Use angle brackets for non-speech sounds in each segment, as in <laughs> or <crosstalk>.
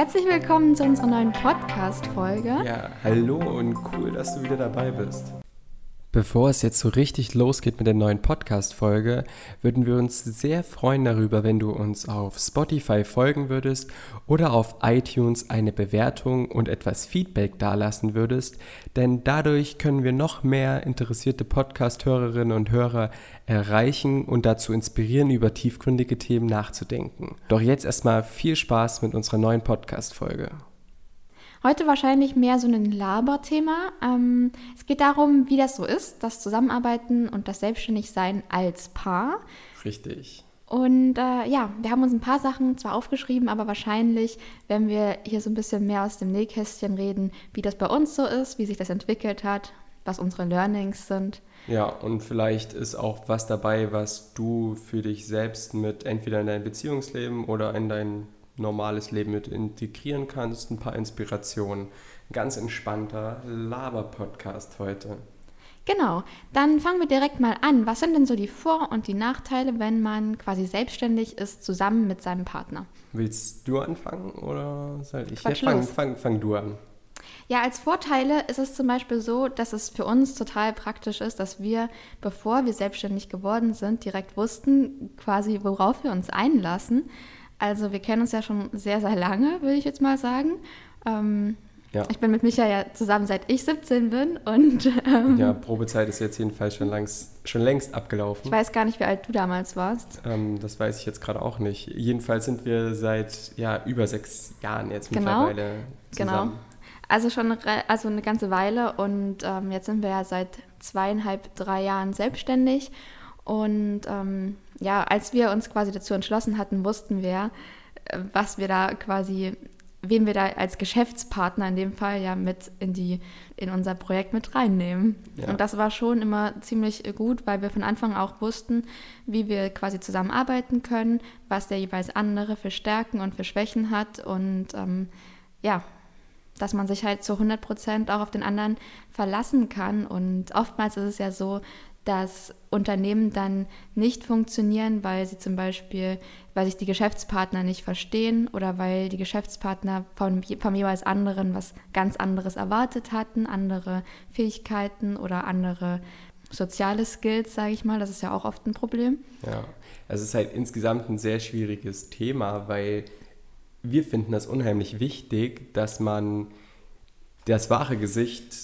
Herzlich willkommen zu unserer neuen Podcast-Folge. Ja, hallo und cool, dass du wieder dabei bist. Bevor es jetzt so richtig losgeht mit der neuen Podcast-Folge, würden wir uns sehr freuen darüber, wenn du uns auf Spotify folgen würdest oder auf iTunes eine Bewertung und etwas Feedback dalassen würdest, denn dadurch können wir noch mehr interessierte Podcast-Hörerinnen und Hörer erreichen und dazu inspirieren, über tiefgründige Themen nachzudenken. Doch jetzt erstmal viel Spaß mit unserer neuen Podcast-Folge. Heute wahrscheinlich mehr so ein Laberthema. Ähm, es geht darum, wie das so ist, das Zusammenarbeiten und das Selbstständigsein als Paar. Richtig. Und äh, ja, wir haben uns ein paar Sachen zwar aufgeschrieben, aber wahrscheinlich, wenn wir hier so ein bisschen mehr aus dem Nähkästchen reden, wie das bei uns so ist, wie sich das entwickelt hat, was unsere Learnings sind. Ja, und vielleicht ist auch was dabei, was du für dich selbst mit entweder in deinem Beziehungsleben oder in deinem normales Leben mit integrieren kannst, ein paar Inspirationen. Ganz entspannter Laber-Podcast heute. Genau, dann fangen wir direkt mal an. Was sind denn so die Vor- und die Nachteile, wenn man quasi selbstständig ist, zusammen mit seinem Partner? Willst du anfangen oder soll ich? Quatsch, ja, fang, fang, fang du an. Ja, als Vorteile ist es zum Beispiel so, dass es für uns total praktisch ist, dass wir, bevor wir selbstständig geworden sind, direkt wussten, quasi, worauf wir uns einlassen. Also wir kennen uns ja schon sehr, sehr lange, würde ich jetzt mal sagen. Ähm, Ja. Ich bin mit Micha ja zusammen seit ich 17 bin und ähm, Ja, Probezeit ist jetzt jedenfalls schon, langs, schon längst abgelaufen. ich weiß gar nicht, wie alt du damals warst. Ähm, das weiß ich jetzt gerade auch nicht. Jedenfalls sind wir seit ja, über sechs Jahren jetzt Genau. mittlerweile Genau. zusammen. Also schon also eine ganze Weile und ähm, jetzt sind wir ja seit zweieinhalb, drei Jahren selbstständig. Und ähm, ja, als wir uns quasi dazu entschlossen hatten, wussten wir, äh, was wir da quasi, wen wir da als Geschäftspartner in dem Fall ja mit in die in unser Projekt mit reinnehmen. Ja. Und das war schon immer ziemlich äh, gut, weil wir von Anfang auch wussten, wie wir quasi zusammenarbeiten können, was der jeweils andere für Stärken und für Schwächen hat und ähm, ja, dass man sich halt zu 100 Prozent auch auf den anderen verlassen kann. Und oftmals ist es ja so, dass Unternehmen dann nicht funktionieren, weil sie zum Beispiel, weil sich die Geschäftspartner nicht verstehen oder weil die Geschäftspartner von, vom jeweils anderen was ganz anderes erwartet hatten, andere Fähigkeiten oder andere soziale Skills, sage ich mal. Das ist ja auch oft ein Problem. Ja, es ist halt insgesamt ein sehr schwieriges Thema, weil wir finden das unheimlich wichtig, dass man das wahre Gesicht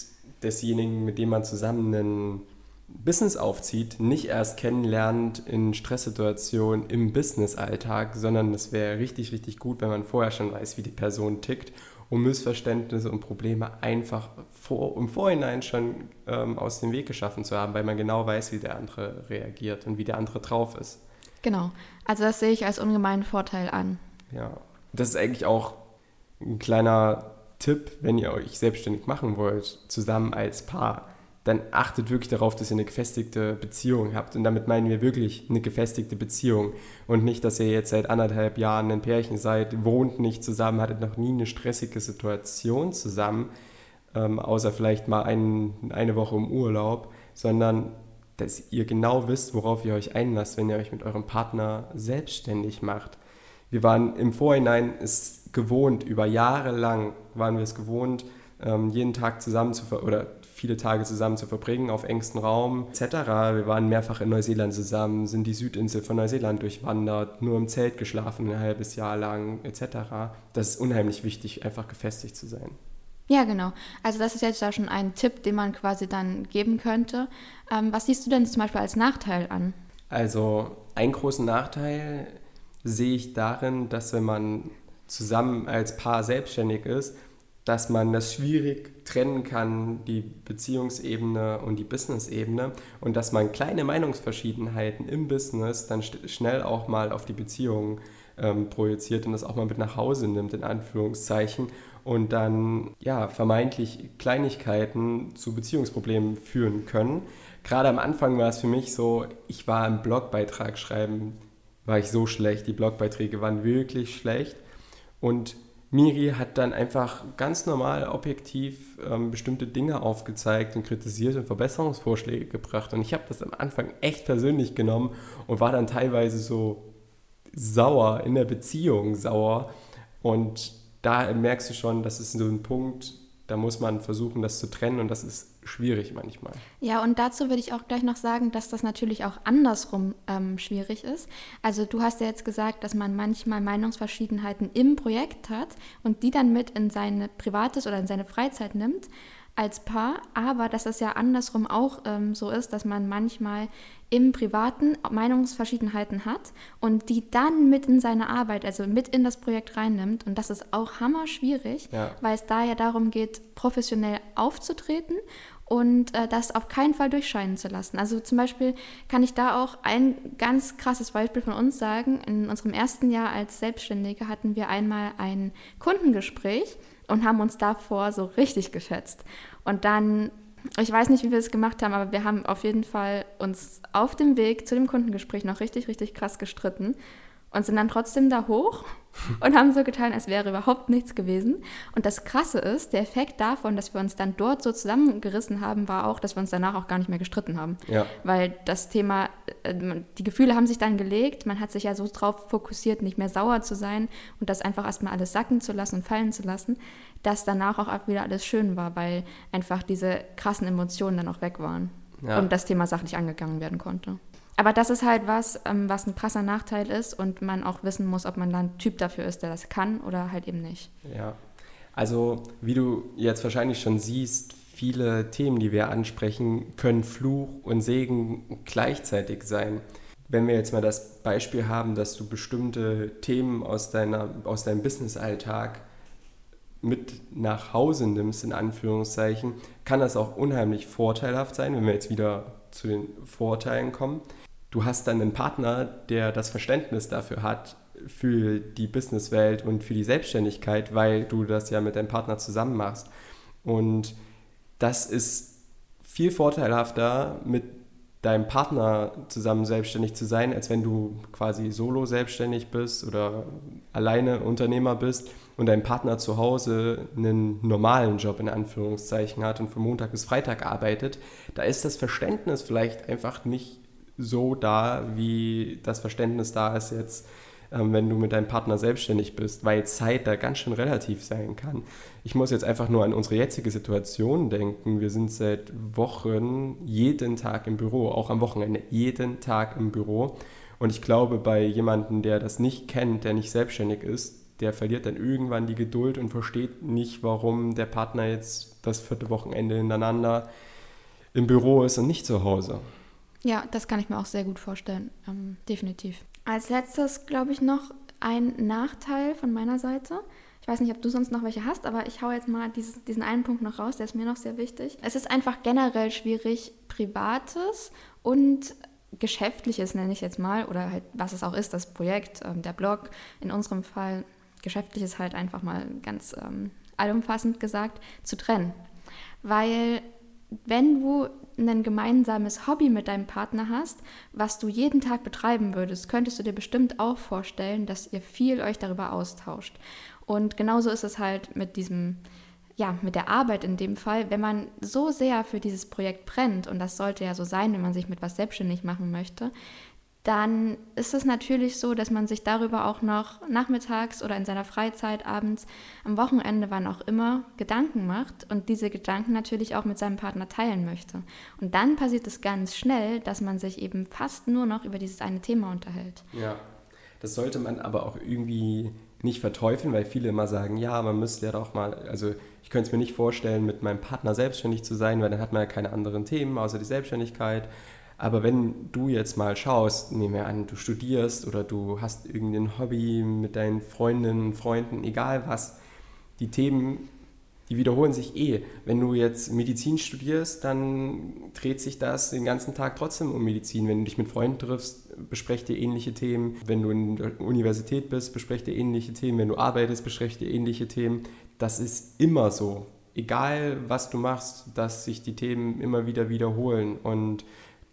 desjenigen, mit dem man zusammen ein Business aufzieht, nicht erst kennenlernt in Stresssituationen im Businessalltag, sondern es wäre richtig, richtig gut, wenn man vorher schon weiß, wie die Person tickt, um Missverständnisse und Probleme einfach vor, im Vorhinein schon ähm, aus dem Weg geschaffen zu haben, weil man genau weiß, wie der andere reagiert und wie der andere drauf ist. Genau. Also das sehe ich als ungemeinen Vorteil an. Ja, das ist eigentlich auch ein kleiner Tipp, wenn ihr euch selbstständig machen wollt, zusammen als Paar. Dann achtet wirklich darauf, dass ihr eine gefestigte Beziehung habt. Und damit meinen wir wirklich eine gefestigte Beziehung. Und nicht, dass ihr jetzt seit anderthalb Jahren ein Pärchen seid, wohnt nicht zusammen, hattet noch nie eine stressige Situation zusammen, ähm, außer vielleicht mal ein, eine Woche im Urlaub, sondern dass ihr genau wisst, worauf ihr euch einlasst, wenn ihr euch mit eurem Partner selbstständig macht. Wir waren im Vorhinein es gewohnt, über Jahre lang waren wir es gewohnt, ähm, jeden Tag zusammen zu ver oder viele Tage zusammen zu verbringen, auf engstem Raum etc. Wir waren mehrfach in Neuseeland zusammen, sind die Südinsel von Neuseeland durchwandert, nur im Zelt geschlafen ein halbes Jahr lang etc. Das ist unheimlich wichtig, einfach gefestigt zu sein. Ja, genau. Also das ist jetzt da schon ein Tipp, den man quasi dann geben könnte. Ähm, was siehst du denn zum Beispiel als Nachteil an? Also einen großen Nachteil sehe ich darin, dass wenn man zusammen als Paar selbstständig ist, dass man das schwierig trennen kann, die Beziehungsebene und die Business-Ebene. Und dass man kleine Meinungsverschiedenheiten im Business dann schnell auch mal auf die Beziehung ähm, projiziert und das auch mal mit nach Hause nimmt, in Anführungszeichen, und dann ja vermeintlich Kleinigkeiten zu Beziehungsproblemen führen können. Gerade am Anfang war es für mich so, ich war im Blogbeitrag schreiben, war ich so schlecht, die Blogbeiträge waren wirklich schlecht. Und Miri hat dann einfach ganz normal objektiv ähm, bestimmte Dinge aufgezeigt und kritisiert und Verbesserungsvorschläge gebracht. Und ich habe das am Anfang echt persönlich genommen und war dann teilweise so sauer, in der Beziehung sauer. Und da merkst du schon, das ist so ein Punkt, da muss man versuchen, das zu trennen und das ist schwierig manchmal. Ja, und dazu würde ich auch gleich noch sagen, dass das natürlich auch andersrum ähm, schwierig ist. Also du hast ja jetzt gesagt, dass man manchmal Meinungsverschiedenheiten im Projekt hat und die dann mit in seine privates oder in seine Freizeit nimmt als Paar, aber dass es ja andersrum auch ähm, so ist, dass man manchmal im Privaten Meinungsverschiedenheiten hat und die dann mit in seine Arbeit, also mit in das Projekt reinnimmt. Und das ist auch hammer schwierig, ja. weil es da ja darum geht, professionell aufzutreten und äh, das auf keinen Fall durchscheinen zu lassen. Also zum Beispiel kann ich da auch ein ganz krasses Beispiel von uns sagen. In unserem ersten Jahr als Selbstständige hatten wir einmal ein Kundengespräch und haben uns davor so richtig geschätzt. Und dann, ich weiß nicht, wie wir es gemacht haben, aber wir haben auf jeden Fall uns auf dem Weg zu dem Kundengespräch noch richtig, richtig krass gestritten und sind dann trotzdem da hoch und haben so getan, als wäre überhaupt nichts gewesen. Und das Krasse ist, der Effekt davon, dass wir uns dann dort so zusammengerissen haben, war auch, dass wir uns danach auch gar nicht mehr gestritten haben. Ja. Weil das Thema, äh, die Gefühle haben sich dann gelegt, man hat sich ja so drauf fokussiert, nicht mehr sauer zu sein und das einfach erstmal alles sacken zu lassen und fallen zu lassen, dass danach auch wieder alles schön war, weil einfach diese krassen Emotionen dann auch weg waren ja. und das Thema sachlich angegangen werden konnte. Aber das ist halt was, ähm, was ein krasser Nachteil ist und man auch wissen muss, ob man dann ein Typ dafür ist, der das kann oder halt eben nicht. Ja, also wie du jetzt wahrscheinlich schon siehst, viele Themen, die wir ansprechen, können Fluch und Segen gleichzeitig sein. Wenn wir jetzt mal das Beispiel haben, dass du bestimmte Themen aus, deiner, aus deinem Business-Alltag mit nach Hause nimmst, in Anführungszeichen, kann das auch unheimlich vorteilhaft sein, wenn wir jetzt wieder zu den Vorteilen kommen du hast dann einen Partner, der das Verständnis dafür hat, für die Businesswelt und für die Selbstständigkeit, weil du das ja mit deinem Partner zusammen machst. Und das ist viel vorteilhafter, mit deinem Partner zusammen selbstständig zu sein, als wenn du quasi solo selbstständig bist oder alleine Unternehmer bist und dein Partner zu Hause einen normalen Job in Anführungszeichen hat und von Montag bis Freitag arbeitet. Da ist das Verständnis vielleicht einfach nicht so da, wie das Verständnis da ist jetzt, ähm, wenn du mit deinem Partner selbstständig bist, weil Zeit da ganz schön relativ sein kann. Ich muss jetzt einfach nur an unsere jetzige Situation denken. Wir sind seit Wochen jeden Tag im Büro, auch am Wochenende, jeden Tag im Büro. Und ich glaube, bei jemandem, der das nicht kennt, der nicht selbstständig ist, der verliert dann irgendwann die Geduld und versteht nicht, warum der Partner jetzt das vierte Wochenende hintereinander im Büro ist und nicht zu Hause. Ja, das kann ich mir auch sehr gut vorstellen, ähm, definitiv. Als letztes, glaube ich, noch ein Nachteil von meiner Seite. Ich weiß nicht, ob du sonst noch welche hast, aber ich haue jetzt mal dieses, diesen einen Punkt noch raus, der ist mir noch sehr wichtig. Es ist einfach generell schwierig, Privates und Geschäftliches, nenne ich jetzt mal, oder halt was es auch ist, das Projekt, ähm, der Blog, in unserem Fall Geschäftliches halt einfach mal ganz ähm, allumfassend gesagt, zu trennen. Weil wenn du ein gemeinsames Hobby mit deinem Partner hast, was du jeden Tag betreiben würdest, könntest du dir bestimmt auch vorstellen, dass ihr viel euch darüber austauscht. Und genauso ist es halt mit diesem, ja, mit der Arbeit in dem Fall, wenn man so sehr für dieses Projekt brennt, und das sollte ja so sein, wenn man sich mit was selbstständig machen möchte, dann ist es natürlich so, dass man sich darüber auch noch nachmittags oder in seiner Freizeit, abends, am Wochenende, wann auch immer, Gedanken macht und diese Gedanken natürlich auch mit seinem Partner teilen möchte. Und dann passiert es ganz schnell, dass man sich eben fast nur noch über dieses eine Thema unterhält. Ja, das sollte man aber auch irgendwie nicht verteufeln, weil viele immer sagen, ja, man müsste ja doch mal, also ich könnte es mir nicht vorstellen, mit meinem Partner selbstständig zu sein, weil dann hat man ja keine anderen Themen außer die Selbstständigkeit. Aber wenn du jetzt mal schaust, nehmen wir an, du studierst oder du hast irgendein Hobby mit deinen Freundinnen, Freunden, egal was, die Themen, die wiederholen sich eh. Wenn du jetzt Medizin studierst, dann dreht sich das den ganzen Tag trotzdem um Medizin. Wenn du dich mit Freunden triffst, besprecht ihr ähnliche Themen. Wenn du in der Universität bist, besprecht ihr ähnliche Themen. Wenn du arbeitest, besprecht ihr ähnliche Themen. Das ist immer so. Egal was du machst, dass sich die Themen immer wieder wiederholen. Und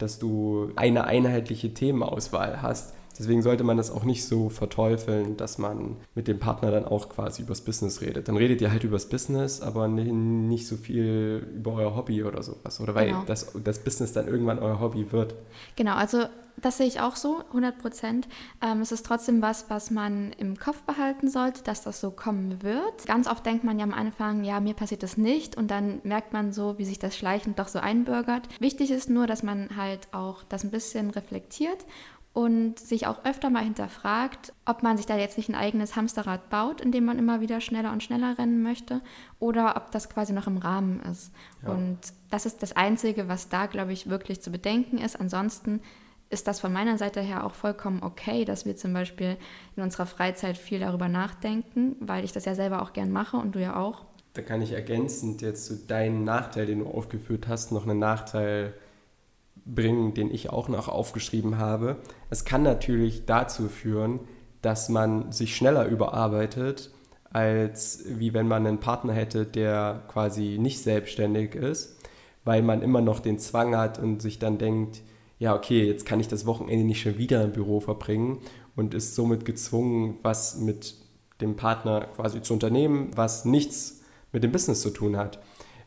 dass du eine einheitliche Themenauswahl hast, Deswegen sollte man das auch nicht so verteufeln, dass man mit dem Partner dann auch quasi übers Business redet. Dann redet ihr halt übers Business, aber nicht so viel über euer Hobby oder sowas. Oder weil genau. das, das Business dann irgendwann euer Hobby wird. Genau, also das sehe ich auch so, 100 Prozent. Ähm, es ist trotzdem was, was man im Kopf behalten sollte, dass das so kommen wird. Ganz oft denkt man ja am Anfang, ja, mir passiert das nicht und dann merkt man so, wie sich das schleichend doch so einbürgert. Wichtig ist nur, dass man halt auch das ein bisschen reflektiert und sich auch öfter mal hinterfragt, ob man sich da jetzt nicht ein eigenes Hamsterrad baut, in dem man immer wieder schneller und schneller rennen möchte, oder ob das quasi noch im Rahmen ist. Ja. Und das ist das Einzige, was da, glaube ich, wirklich zu bedenken ist. Ansonsten ist das von meiner Seite her auch vollkommen okay, dass wir zum Beispiel in unserer Freizeit viel darüber nachdenken, weil ich das ja selber auch gern mache und du ja auch. Da kann ich ergänzend jetzt zu deinem Nachteil, den du aufgeführt hast, noch einen Nachteil bringen, den ich auch noch aufgeschrieben habe. Es kann natürlich dazu führen, dass man sich schneller überarbeitet, als wie wenn man einen Partner hätte, der quasi nicht selbstständig ist, weil man immer noch den Zwang hat und sich dann denkt, ja, okay, jetzt kann ich das Wochenende nicht schon wieder im Büro verbringen und ist somit gezwungen, was mit dem Partner quasi zu unternehmen, was nichts mit dem Business zu tun hat.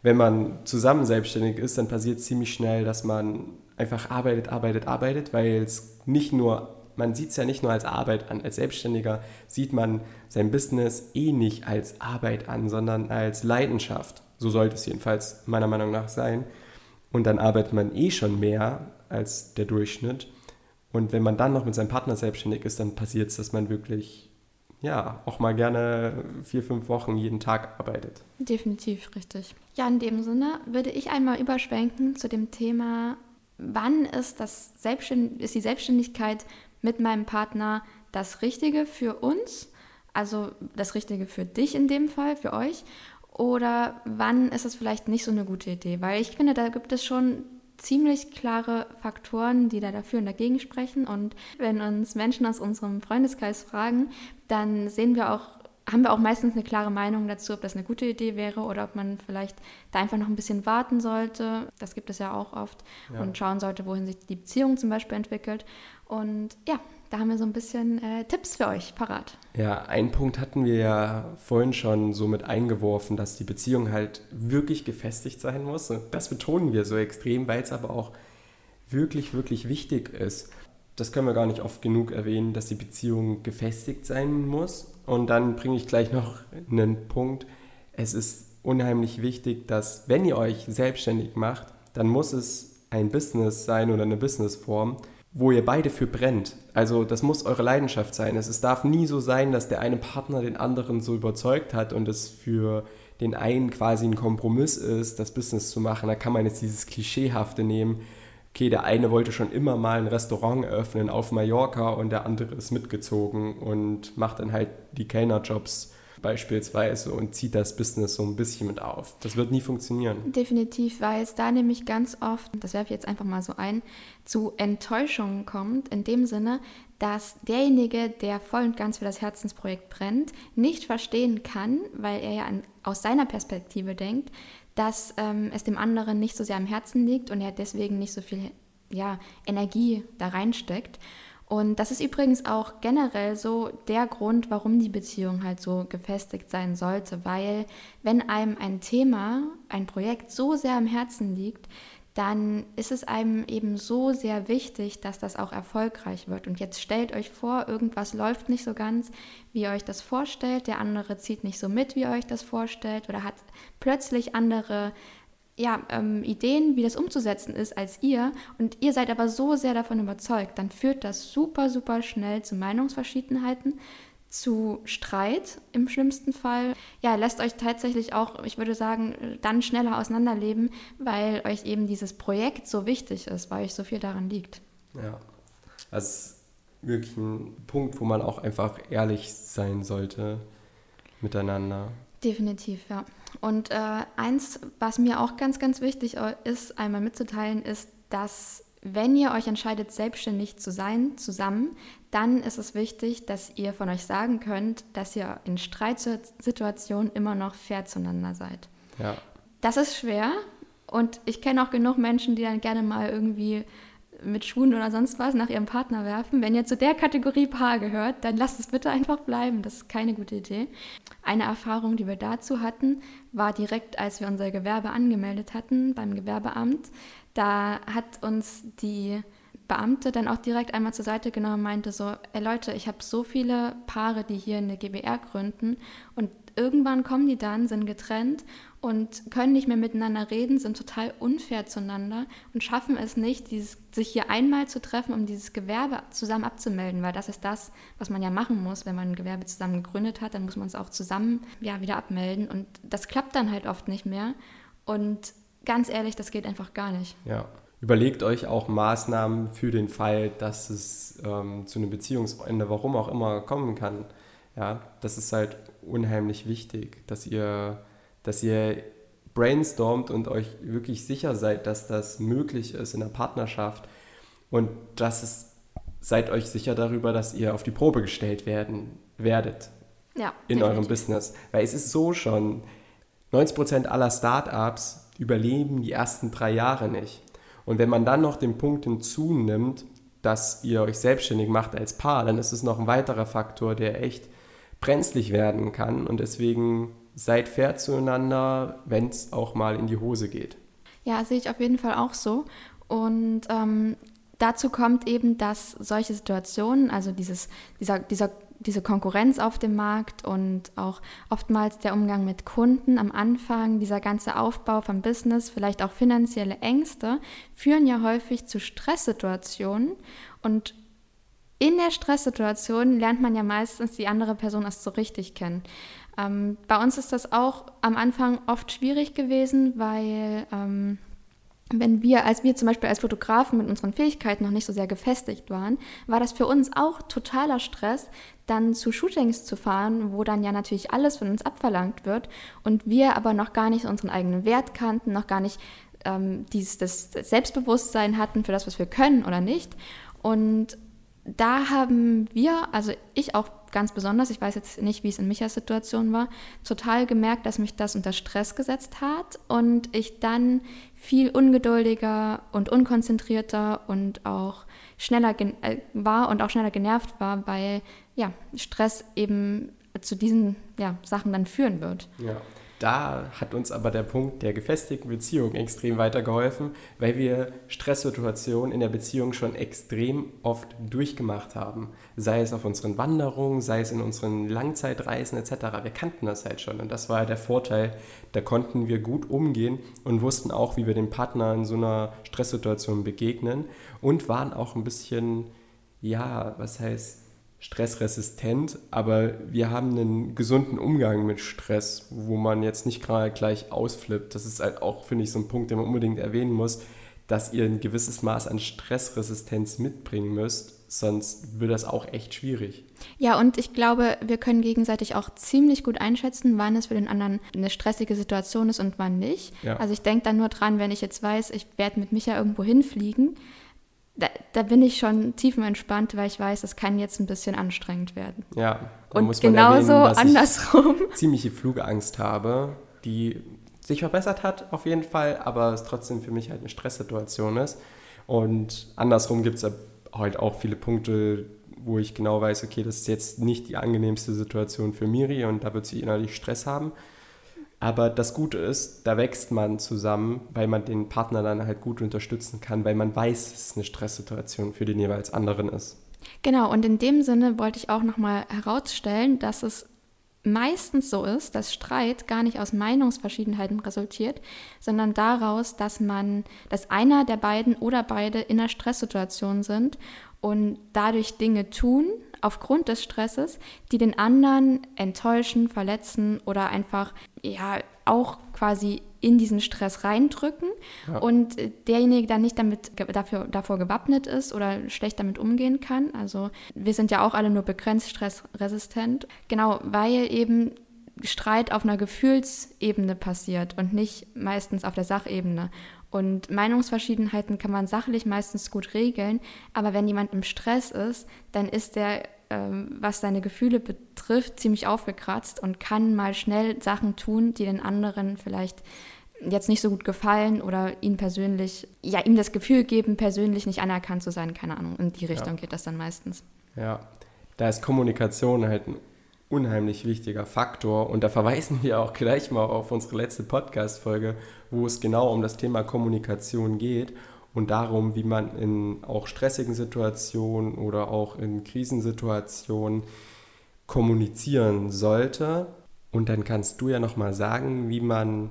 Wenn man zusammen selbstständig ist, dann passiert ziemlich schnell, dass man einfach arbeitet, arbeitet, arbeitet, weil es nicht nur, man sieht es ja nicht nur als Arbeit an, als Selbstständiger sieht man sein Business eh nicht als Arbeit an, sondern als Leidenschaft. So sollte es jedenfalls meiner Meinung nach sein. Und dann arbeitet man eh schon mehr als der Durchschnitt. Und wenn man dann noch mit seinem Partner selbstständig ist, dann passiert es, dass man wirklich ja, auch mal gerne vier, fünf Wochen jeden Tag arbeitet. Definitiv, richtig. Ja, in dem Sinne würde ich einmal überschwenken zu dem Thema wann ist, das Selbstständ ist die Selbstständigkeit mit meinem Partner das Richtige für uns, also das Richtige für dich in dem Fall, für euch, oder wann ist es vielleicht nicht so eine gute Idee? Weil ich finde, da gibt es schon ziemlich klare Faktoren, die da dafür und dagegen sprechen. Und wenn uns Menschen aus unserem Freundeskreis fragen, dann sehen wir auch haben wir auch meistens eine klare Meinung dazu, ob das eine gute Idee wäre oder ob man vielleicht da einfach noch ein bisschen warten sollte. Das gibt es ja auch oft ja. und schauen sollte, wohin sich die Beziehung zum Beispiel entwickelt. Und ja, da haben wir so ein bisschen äh, Tipps für euch parat. Ja, einen Punkt hatten wir ja vorhin schon so mit eingeworfen, dass die Beziehung halt wirklich gefestigt sein muss. Und das betonen wir so extrem, weil es aber auch wirklich, wirklich wichtig ist das können wir gar nicht oft genug erwähnen, dass die Beziehung gefestigt sein muss. Und dann bringe ich gleich noch einen Punkt. Es ist unheimlich wichtig, dass wenn ihr euch selbstständig macht, dann muss es ein Business sein oder eine Businessform, wo ihr beide für brennt. Also das muss eure Leidenschaft sein. Es, darf nie so sein, dass der eine Partner den anderen so überzeugt hat und es für den einen quasi ein Kompromiss ist, das Business zu machen. Da kann man jetzt dieses Klischeehafte nehmen okay, der eine wollte schon immer mal ein Restaurant eröffnen auf Mallorca und der andere ist mitgezogen und macht dann halt die Kellnerjobs beispielsweise und zieht das Business so ein bisschen mit auf. Das wird nie funktionieren. Definitiv, weil es da nämlich ganz oft, das werfe ich jetzt einfach mal so ein, zu Enttäuschungen kommt, in dem Sinne, dass derjenige, der voll und ganz für das Herzensprojekt brennt, nicht verstehen kann, weil er ja an, aus seiner Perspektive denkt, dass ähm, es dem anderen nicht so sehr am Herzen liegt und er deswegen nicht so viel ja, Energie da reinsteckt. Und das ist übrigens auch generell so der Grund, warum die Beziehung halt so gefestigt sein sollte, weil wenn einem ein Thema, ein Projekt so sehr am Herzen liegt, dann ist es einem eben so sehr wichtig, dass das auch erfolgreich wird. Und jetzt stellt euch vor, irgendwas läuft nicht so ganz, wie ihr euch das vorstellt, der andere zieht nicht so mit, wie ihr euch das vorstellt oder hat plötzlich andere ja, ähm, Ideen, wie das umzusetzen ist, als ihr. Und ihr seid aber so sehr davon überzeugt, dann führt das super, super schnell zu Meinungsverschiedenheiten, zu Streit im schlimmsten Fall. Ja, lässt euch tatsächlich auch, ich würde sagen, dann schneller auseinanderleben, weil euch eben dieses Projekt so wichtig ist, weil euch so viel daran liegt. Ja, das ist wirklich ein Punkt, wo man auch einfach ehrlich sein sollte miteinander. Definitiv, ja. Und äh, eins, was mir auch ganz, ganz wichtig ist, einmal mitzuteilen, ist, dass wenn ihr euch entscheidet, selbstständig zu sein, zusammen, dann ist es wichtig, dass ihr von euch sagen könnt, dass ihr in Streitsituationen immer noch fair zueinander seid. Ja. Das ist schwer und ich kenne auch genug Menschen, die dann gerne mal irgendwie mit Schuhen oder sonst was nach ihrem Partner werfen. Wenn ihr zu der Kategorie Paar gehört, dann lasst es bitte einfach bleiben. Das ist keine gute Idee. Eine Erfahrung, die wir dazu hatten, war direkt, als wir unser Gewerbe angemeldet hatten beim Gewerbeamt. Da hat uns die Beamte dann auch direkt einmal zur Seite genommen und meinte so, ey Leute, ich habe so viele Paare, die hier eine GBR gründen und irgendwann kommen die dann, sind getrennt und können nicht mehr miteinander reden, sind total unfair zueinander und schaffen es nicht, dieses, sich hier einmal zu treffen, um dieses Gewerbe zusammen abzumelden, weil das ist das, was man ja machen muss, wenn man ein Gewerbe zusammen gegründet hat, dann muss man es auch zusammen ja, wieder abmelden und das klappt dann halt oft nicht mehr. Und ganz ehrlich, das geht einfach gar nicht. Ja. Überlegt euch auch Maßnahmen für den Fall, dass es ähm, zu einem Beziehungsende, warum auch immer, kommen kann. Ja, das ist halt unheimlich wichtig, dass ihr, dass ihr brainstormt und euch wirklich sicher seid, dass das möglich ist in der Partnerschaft und dass es seid euch sicher darüber, dass ihr auf die Probe gestellt werden werdet ja, in definitiv. eurem Business. Weil es ist so schon, 90% aller Startups überleben die ersten drei Jahre nicht. Und wenn man dann noch den Punkt hinzunimmt, dass ihr euch selbstständig macht als Paar, dann ist es noch ein weiterer Faktor, der echt brenzlig werden kann. Und deswegen seid fair zueinander, wenn es auch mal in die Hose geht. Ja, sehe ich auf jeden Fall auch so. Und ähm, dazu kommt eben, dass solche Situationen, also dieses, dieser, dieser diese Konkurrenz auf dem Markt und auch oftmals der Umgang mit Kunden am Anfang, dieser ganze Aufbau vom Business, vielleicht auch finanzielle Ängste, führen ja häufig zu Stresssituationen und in der Stresssituation lernt man ja meistens die andere Person erst so richtig kennen. Ähm, bei uns ist das auch am Anfang oft schwierig gewesen, weil ähm, wenn wir, als wir zum Beispiel als Fotografen mit unseren Fähigkeiten noch nicht so sehr gefestigt waren, war das für uns auch totaler Stress, dann zu Shootings zu fahren, wo dann ja natürlich alles von uns abverlangt wird und wir aber noch gar nicht unseren eigenen Wert kannten, noch gar nicht ähm, dieses das Selbstbewusstsein hatten für das, was wir können oder nicht. Und da haben wir, also ich auch ganz besonders, ich weiß jetzt nicht, wie es in Michas Situation war, total gemerkt, dass mich das unter Stress gesetzt hat und ich dann viel ungeduldiger und unkonzentrierter und auch schneller äh, war und auch schneller genervt war, weil ja, Stress eben zu diesen ja, Sachen dann führen wird. Ja. Da hat uns aber der Punkt der gefestigten Beziehung extrem weitergeholfen, weil wir Stresssituationen in der Beziehung schon extrem oft durchgemacht haben. Sei es auf unseren Wanderungen, sei es in unseren Langzeitreisen etc. Wir kannten das halt schon und das war der Vorteil. Da konnten wir gut umgehen und wussten auch, wie wir dem Partner in so einer Stresssituation begegnen und waren auch ein bisschen, ja, was heißt stressresistent, aber wir haben einen gesunden Umgang mit Stress, wo man jetzt nicht gerade gleich ausflippt. Das ist halt auch, finde ich, so ein Punkt, den man unbedingt erwähnen muss, dass ihr ein gewisses Maß an Stressresistenz mitbringen müsst, sonst wird das auch echt schwierig. Ja, und ich glaube, wir können gegenseitig auch ziemlich gut einschätzen, wann es für den anderen eine stressige Situation ist und wann nicht. Ja. Also ich denke dann nur dran, wenn ich jetzt weiß, ich werde mit Micha irgendwo hinfliegen, da, da, bin ich schon tiefenentspannt, weil ich weiß, das kann jetzt ein bisschen anstrengend werden. Ja, und genauso erwähnen, andersrum. Ich <laughs> ziemliche Flugangst habe, die sich verbessert hat auf jeden Fall, aber es trotzdem für mich halt eine Stresssituation ist. Und andersrum gibt es halt auch viele Punkte, wo ich genau weiß, okay, das ist jetzt nicht die angenehmste Situation für Miri und da wird sie innerlich Stress haben. Aber das Gute ist, da wächst man zusammen, weil man den Partner dann halt gut unterstützen kann, weil man weiß, dass es eine Stresssituation für den jeweils anderen ist. Genau, und in dem Sinne wollte ich auch nochmal herausstellen, dass es meistens so ist, dass Streit gar nicht aus Meinungsverschiedenheiten resultiert, sondern daraus, dass man, dass einer der beiden oder beide in einer Stresssituation sind und dadurch Dinge tun, aufgrund des Stresses, die den anderen enttäuschen, verletzen oder einfach ja auch quasi in diesen Stress reindrücken ja. und derjenige dann nicht damit dafür, davor gewappnet ist oder schlecht damit umgehen kann. Also wir sind ja auch alle nur begrenzt stressresistent. Genau, weil eben Streit auf einer Gefühlsebene passiert und nicht meistens auf der Sachebene. Und Meinungsverschiedenheiten kann man sachlich meistens gut regeln, aber wenn jemand im Stress ist, dann ist der ähm, was seine Gefühle betrifft, ziemlich aufgekratzt und kann mal schnell Sachen tun, die den anderen vielleicht jetzt nicht so gut gefallen oder ihn persönlich, ja, ihm das Gefühl geben, persönlich nicht anerkannt zu sein, keine Ahnung. In die Richtung ja. geht das dann meistens. Ja, da ist Kommunikation halt ein unheimlich wichtiger Faktor und da verweisen wir auch gleich mal auf unsere letzte Podcast-Folge, wo es genau um das Thema Kommunikation geht und darum, wie man in auch stressigen Situationen oder auch in Krisensituationen kommunizieren sollte. Und dann kannst du ja nochmal sagen, wie man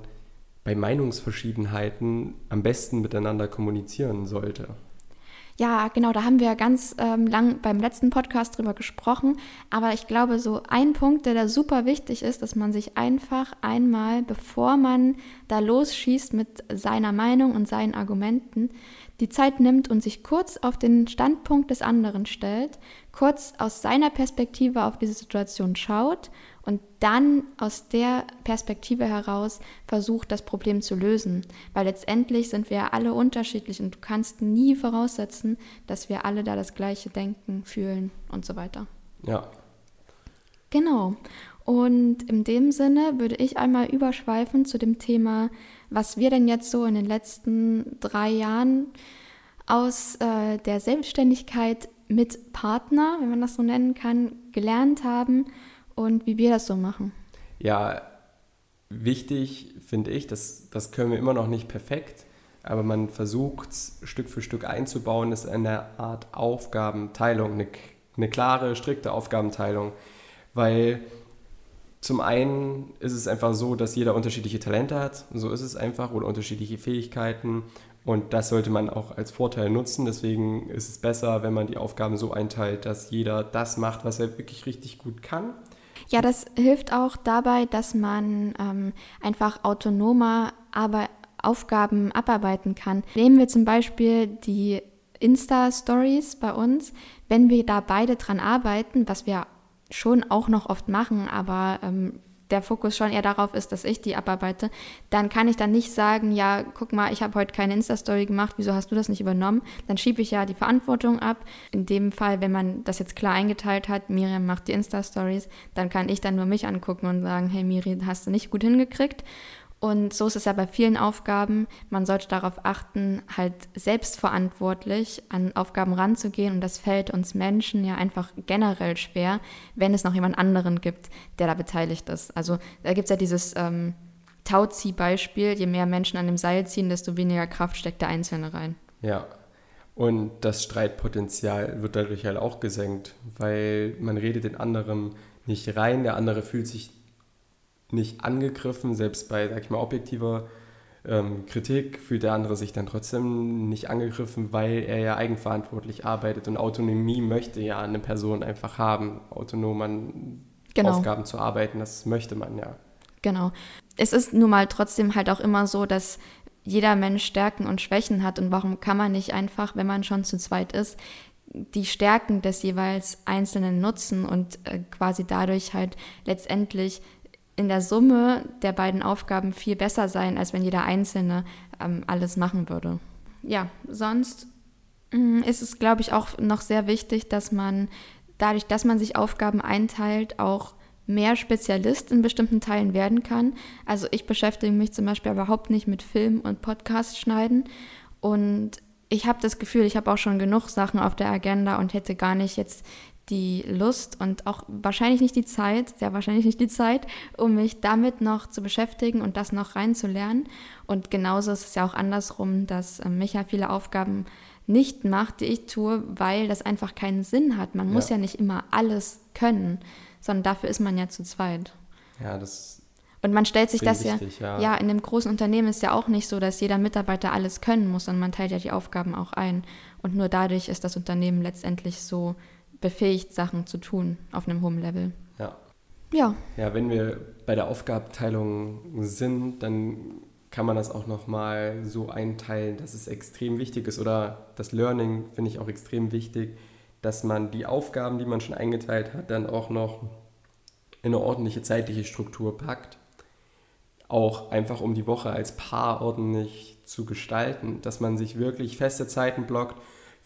bei Meinungsverschiedenheiten am besten miteinander kommunizieren sollte. Ja, genau, da haben wir ganz ähm, lang beim letzten Podcast drüber gesprochen. Aber ich glaube, so ein Punkt, der da super wichtig ist, dass man sich einfach einmal, bevor man da losschießt mit seiner Meinung und seinen Argumenten, die Zeit nimmt und sich kurz auf den Standpunkt des anderen stellt, kurz aus seiner Perspektive auf diese Situation schaut und dann aus der Perspektive heraus versucht, das Problem zu lösen. Weil letztendlich sind wir alle unterschiedlich und du kannst nie voraussetzen, dass wir alle da das gleiche denken, fühlen und so weiter. Ja. Genau. Und in dem Sinne würde ich einmal überschweifen zu dem Thema, was wir denn jetzt so in den letzten drei Jahren aus äh, der Selbstständigkeit mit Partner, wenn man das so nennen kann, gelernt haben und wie wir das so machen. Ja, wichtig finde ich, das, das können wir immer noch nicht perfekt, aber man versucht es Stück für Stück einzubauen, ist eine Art Aufgabenteilung, eine, eine klare, strikte Aufgabenteilung, weil zum einen ist es einfach so, dass jeder unterschiedliche Talente hat, so ist es einfach, oder unterschiedliche Fähigkeiten und das sollte man auch als Vorteil nutzen. Deswegen ist es besser, wenn man die Aufgaben so einteilt, dass jeder das macht, was er wirklich richtig gut kann. Ja, das hilft auch dabei, dass man ähm, einfach autonomer aber Aufgaben abarbeiten kann. Nehmen wir zum Beispiel die Insta-Stories bei uns. Wenn wir da beide dran arbeiten, was wir schon auch noch oft machen, aber ähm, der Fokus schon eher darauf ist, dass ich die abarbeite, dann kann ich dann nicht sagen, ja, guck mal, ich habe heute keine Insta-Story gemacht, wieso hast du das nicht übernommen? Dann schiebe ich ja die Verantwortung ab. In dem Fall, wenn man das jetzt klar eingeteilt hat, Miriam macht die Insta-Stories, dann kann ich dann nur mich angucken und sagen, hey Miri, hast du nicht gut hingekriegt. Und so ist es ja bei vielen Aufgaben. Man sollte darauf achten, halt selbstverantwortlich an Aufgaben ranzugehen. Und das fällt uns Menschen ja einfach generell schwer, wenn es noch jemand anderen gibt, der da beteiligt ist. Also da gibt es ja dieses ähm, Tauzieh-Beispiel. Je mehr Menschen an dem Seil ziehen, desto weniger Kraft steckt der Einzelne rein. Ja. Und das Streitpotenzial wird dadurch halt auch gesenkt, weil man redet den anderen nicht rein, der andere fühlt sich nicht angegriffen, selbst bei, sag ich mal, objektiver ähm, Kritik fühlt der andere sich dann trotzdem nicht angegriffen, weil er ja eigenverantwortlich arbeitet und Autonomie möchte ja eine Person einfach haben, autonom an genau. Aufgaben zu arbeiten, das möchte man ja. Genau. Es ist nun mal trotzdem halt auch immer so, dass jeder Mensch Stärken und Schwächen hat und warum kann man nicht einfach, wenn man schon zu zweit ist, die Stärken des jeweils Einzelnen nutzen und äh, quasi dadurch halt letztendlich in der Summe der beiden Aufgaben viel besser sein, als wenn jeder Einzelne ähm, alles machen würde. Ja, sonst mm, ist es, glaube ich, auch noch sehr wichtig, dass man dadurch, dass man sich Aufgaben einteilt, auch mehr Spezialist in bestimmten Teilen werden kann. Also ich beschäftige mich zum Beispiel überhaupt nicht mit Film und Podcast schneiden und ich habe das Gefühl, ich habe auch schon genug Sachen auf der Agenda und hätte gar nicht jetzt die Lust und auch wahrscheinlich nicht die Zeit, sehr wahrscheinlich nicht die Zeit, um mich damit noch zu beschäftigen und das noch reinzulernen. Und genauso ist es ja auch andersrum, dass äh, Micha viele Aufgaben nicht macht, die ich tue, weil das einfach keinen Sinn hat. Man ja. muss ja nicht immer alles können, sondern dafür ist man ja zu zweit. Ja, das und man stellt sich das wichtig, ja, ja, ja, in einem großen Unternehmen ist ja auch nicht so, dass jeder Mitarbeiter alles können muss, sondern man teilt ja die Aufgaben auch ein. Und nur dadurch ist das Unternehmen letztendlich so befähigt, Sachen zu tun auf einem hohen Level. Ja. Ja. Ja, wenn wir bei der Aufgabenteilung sind, dann kann man das auch nochmal so einteilen, dass es extrem wichtig ist oder das Learning finde ich auch extrem wichtig, dass man die Aufgaben, die man schon eingeteilt hat, dann auch noch in eine ordentliche zeitliche Struktur packt. Auch einfach um die Woche als Paar ordentlich zu gestalten, dass man sich wirklich feste Zeiten blockt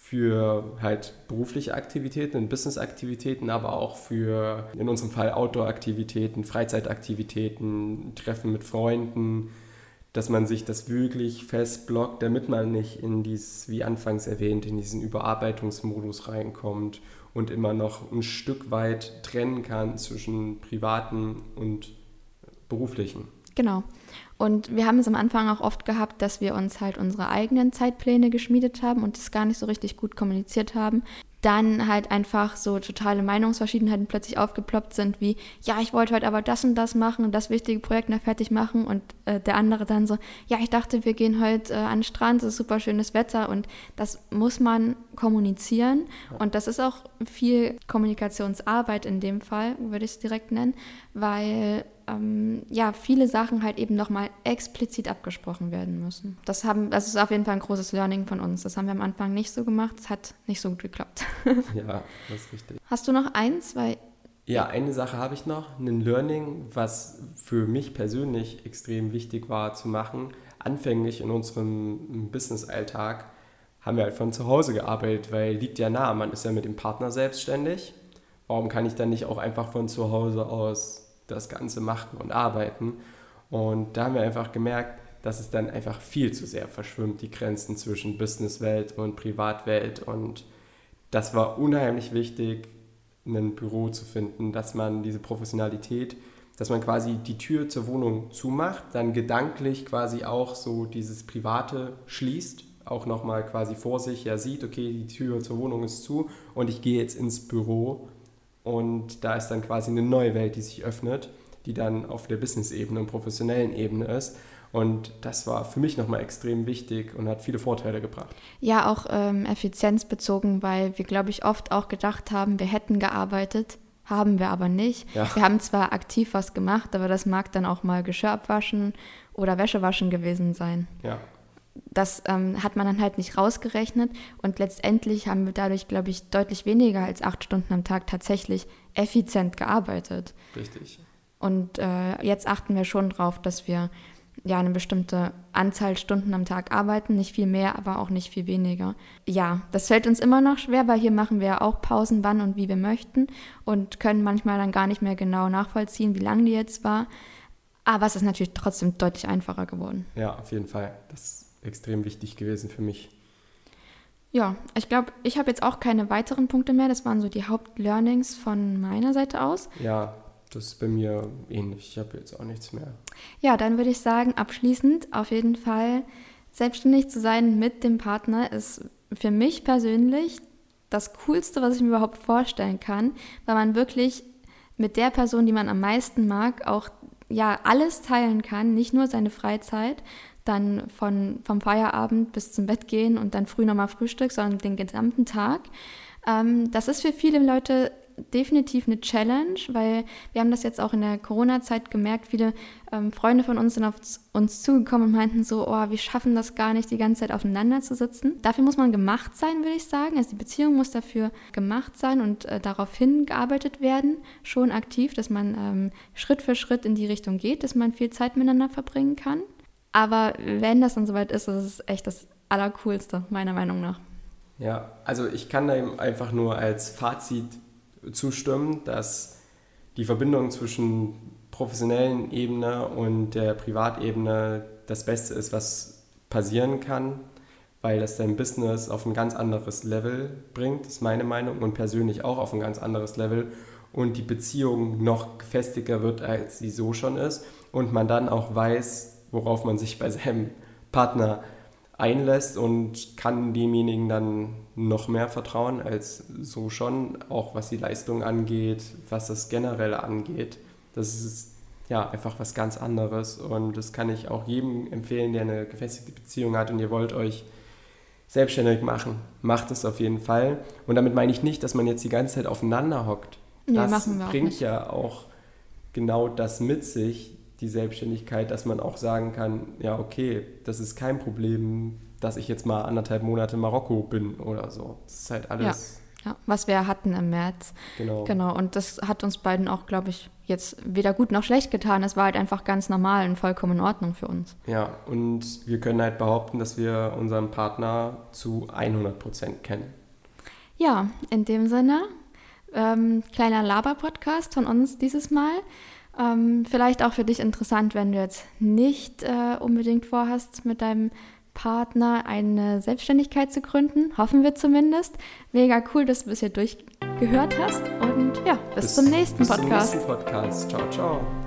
für halt berufliche Aktivitäten und Business-Aktivitäten, aber auch für in unserem Fall Outdoor-Aktivitäten, Freizeitaktivitäten, Treffen mit Freunden, dass man sich das wirklich festblockt, damit man nicht in dieses, wie anfangs erwähnt, in diesen Überarbeitungsmodus reinkommt und immer noch ein Stück weit trennen kann zwischen privaten und beruflichen. Genau. Und wir haben es am Anfang auch oft gehabt, dass wir uns halt unsere eigenen Zeitpläne geschmiedet haben und das gar nicht so richtig gut kommuniziert haben. Dann halt einfach so totale Meinungsverschiedenheiten plötzlich aufgeploppt sind, wie, ja, ich wollte heute aber das und das machen und das wichtige Projekt noch fertig machen. Und äh, der andere dann so, ja, ich dachte, wir gehen heute äh, an den Strand, es ist super schönes Wetter. Und das muss man kommunizieren. Und das ist auch viel Kommunikationsarbeit in dem Fall, würde ich es direkt nennen, weil ähm, ja, viele Sachen halt eben nochmal explizit abgesprochen werden müssen. Das, haben, das ist auf jeden Fall ein großes Learning von uns. Das haben wir am Anfang nicht so gemacht. Es hat nicht so gut geklappt. <laughs> ja, das ist richtig. Hast du noch eins? Weil ja, eine Sache habe ich noch, ein Learning, was für mich persönlich extrem wichtig war zu machen. Anfänglich in unserem Business-Alltag haben wir halt von zu Hause gearbeitet, weil liegt ja nah, man ist ja mit dem Partner selbstständig. Warum kann ich dann nicht auch einfach von zu Hause aus das Ganze machen und arbeiten. Und da haben wir einfach gemerkt, dass es dann einfach viel zu sehr verschwimmt, die Grenzen zwischen Businesswelt und Privatwelt. Und das war unheimlich wichtig, ein Büro zu finden, dass man diese Professionalität, dass man quasi die Tür zur Wohnung zumacht, dann gedanklich quasi auch so dieses Private schließt, auch nochmal quasi vor sich ja sieht, okay, die Tür zur Wohnung ist zu und ich gehe jetzt ins Büro und da ist dann quasi eine neue Welt, die sich öffnet, die dann auf der Business-Ebene und professionellen Ebene ist. Und das war für mich nochmal extrem wichtig und hat viele Vorteile gebracht. Ja, auch ähm, effizienzbezogen, weil wir, glaube ich, oft auch gedacht haben, wir hätten gearbeitet, haben wir aber nicht. Ja. Wir haben zwar aktiv was gemacht, aber das mag dann auch mal Geschirr abwaschen oder Wäsche waschen gewesen sein. Ja das ähm, hat man dann halt nicht rausgerechnet und letztendlich haben wir dadurch, glaube ich, deutlich weniger als acht Stunden am Tag tatsächlich effizient gearbeitet. Richtig. Und äh, jetzt achten wir schon drauf, dass wir ja eine bestimmte Anzahl Stunden am Tag arbeiten, nicht viel mehr, aber auch nicht viel weniger. Ja, das fällt uns immer noch schwer, weil hier machen wir ja auch Pausen, wann und wie wir möchten und können manchmal dann gar nicht mehr genau nachvollziehen, wie lang die jetzt war. Aber es ist natürlich trotzdem deutlich einfacher geworden. Ja, auf jeden Fall. Das extrem wichtig gewesen für mich. Ja, ich glaube, ich habe jetzt auch keine weiteren Punkte mehr. Das waren so die Hauptlearnings von meiner Seite aus. Ja, das ist bei mir ähnlich. Ich habe jetzt auch nichts mehr. Ja, dann würde ich sagen, abschließend auf jeden Fall selbstständig zu sein mit dem Partner ist für mich persönlich das Coolste, was ich mir überhaupt vorstellen kann, weil man wirklich mit der Person, die man am meisten mag, auch ja alles teilen kann, nicht nur seine Freizeit, dann von, vom Feierabend bis zum Bett gehen und dann früh nochmal Frühstück, sondern den gesamten Tag. Ähm, das ist für viele Leute definitiv eine Challenge, weil wir haben das jetzt auch in der Corona-Zeit gemerkt. Viele ähm, Freunde von uns sind auf uns zugekommen und meinten so, oh, wir schaffen das gar nicht, die ganze Zeit aufeinander zu sitzen. Dafür muss man gemacht sein, würde ich sagen. Also die Beziehung muss dafür gemacht sein und äh, darauf hingearbeitet werden, schon aktiv, dass man ähm, Schritt für Schritt in die Richtung geht, dass man viel Zeit miteinander verbringen kann. Aber wenn das dann soweit ist, ist es echt das Allercoolste, meiner Meinung nach. Ja, also ich kann da einfach nur als Fazit zustimmen, dass die Verbindung zwischen professionellen Ebene und der Privatebene das Beste ist, was passieren kann, weil das dein Business auf ein ganz anderes Level bringt, ist meine Meinung, und persönlich auch auf ein ganz anderes Level und die Beziehung noch gefestigter wird, als sie so schon ist und man dann auch weiß, worauf man sich bei seinem Partner einlässt und kann demjenigen dann noch mehr vertrauen als so schon, auch was die Leistung angeht, was das generell angeht. Das ist ja einfach was ganz anderes und das kann ich auch jedem empfehlen, der eine gefestigte Beziehung hat und ihr wollt euch selbstständig machen. Macht es auf jeden Fall. Und damit meine ich nicht, dass man jetzt die ganze Zeit aufeinander hockt. Nee, das bringt ja auch genau das mit sich, die Selbstständigkeit, dass man auch sagen kann, ja, okay, das ist kein Problem, dass ich jetzt mal anderthalb Monate in Marokko bin oder so. Das ist halt alles. Ja, ja was wir hatten im März. Genau. Genau. Und das hat uns beiden auch, glaube ich, jetzt weder gut noch schlecht getan. Es war halt einfach ganz normal und vollkommen in Ordnung für uns. Ja, und wir können halt behaupten, dass wir unseren Partner zu 100 Prozent kennen. Ja, in dem Sinne, ähm, kleiner Laber-Podcast von uns dieses Mal. Ähm, vielleicht auch für dich interessant, wenn du jetzt nicht äh, unbedingt vorhast, mit deinem Partner eine Selbstständigkeit zu gründen. Hoffen wir zumindest. Mega cool, dass du bis hier durchgehört hast. Und ja, bis, bis zum nächsten bis Podcast. Zum nächsten Podcast. Ciao, ciao.